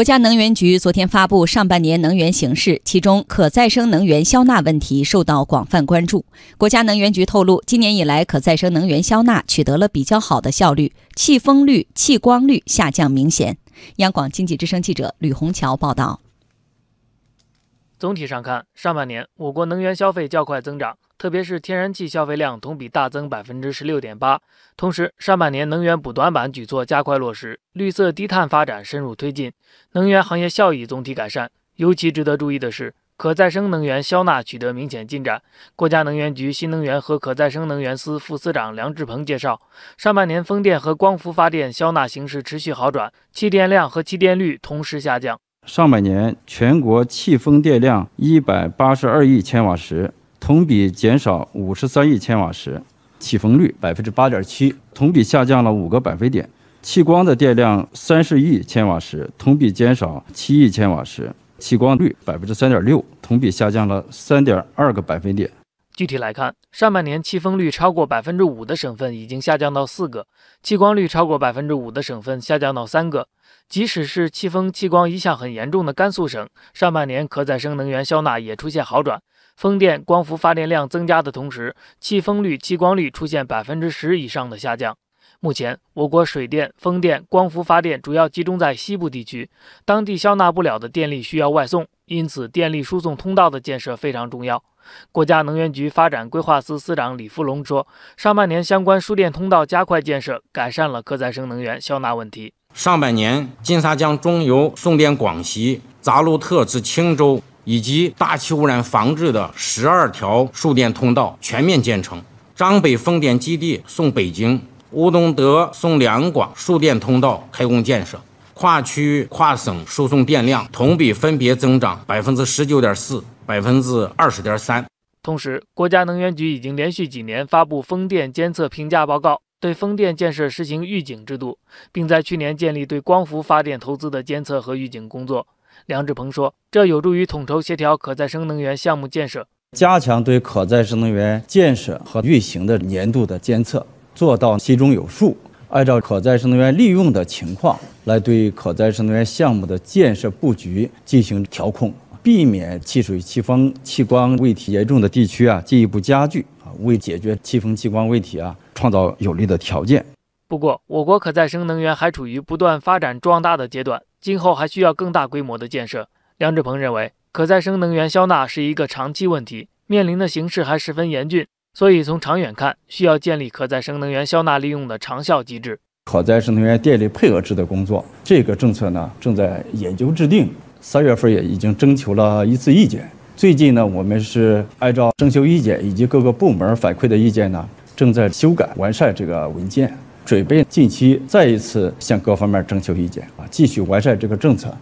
国家能源局昨天发布上半年能源形势，其中可再生能源消纳问题受到广泛关注。国家能源局透露，今年以来可再生能源消纳取得了比较好的效率，气风率、气光率下降明显。央广经济之声记者吕红桥报道。总体上看，上半年我国能源消费较快增长。特别是天然气消费量同比大增百分之十六点八，同时上半年能源补短板举措加快落实，绿色低碳发展深入推进，能源行业效益总体改善。尤其值得注意的是，可再生能源消纳取得明显进展。国家能源局新能源和可再生能源司副司长梁志鹏介绍，上半年风电和光伏发电消纳形势持续好转，气电量和气电率同时下降。上半年全国气风电量一百八十二亿千瓦时。同比减少五十三亿千瓦时，气风率百分之八点七，同比下降了五个百分点。气光的电量三十亿千瓦时，同比减少七亿千瓦时，气光率百分之三点六，同比下降了三点二个百分点。具体来看，上半年气风率超过百分之五的省份已经下降到四个，气光率超过百分之五的省份下降到三个。即使是气风气光一向很严重的甘肃省，上半年可再生能源消纳也出现好转。风电、光伏发电量增加的同时，气风率、气光率出现百分之十以上的下降。目前，我国水电、风电、光伏发电主要集中在西部地区，当地消纳不了的电力需要外送，因此电力输送通道的建设非常重要。国家能源局发展规划司司长李富龙说，上半年相关输电通道加快建设，改善了可再生能源消纳问题。上半年，金沙江中游送电广西、扎鲁特至青州。以及大气污染防治的十二条输电通道全面建成，张北风电基地送北京、乌东德送两广输电通道开工建设，跨区跨省输送电量同比分别增长百分之十九点四、百分之二十点三。同时，国家能源局已经连续几年发布风电监测评价报告，对风电建设实行预警制度，并在去年建立对光伏发电投资的监测和预警工作。梁志鹏说：“这有助于统筹协调可再生能源项目建设，加强对可再生能源建设和运行的年度的监测，做到心中有数，按照可再生能源利用的情况来对可再生能源项目的建设布局进行调控，避免气水、气风、气光问题严重的地区啊进一步加剧啊，为解决气风、气光问题啊创造有利的条件。”不过，我国可再生能源还处于不断发展壮大的阶段。今后还需要更大规模的建设。梁志鹏认为，可再生能源消纳是一个长期问题，面临的形势还十分严峻，所以从长远看，需要建立可再生能源消纳利用的长效机制。可再生能源电力配额制的工作，这个政策呢正在研究制定，三月份也已经征求了一次意见。最近呢，我们是按照征求意见以及各个部门反馈的意见呢，正在修改完善这个文件。准备近期再一次向各方面征求意见啊，继续完善这个政策。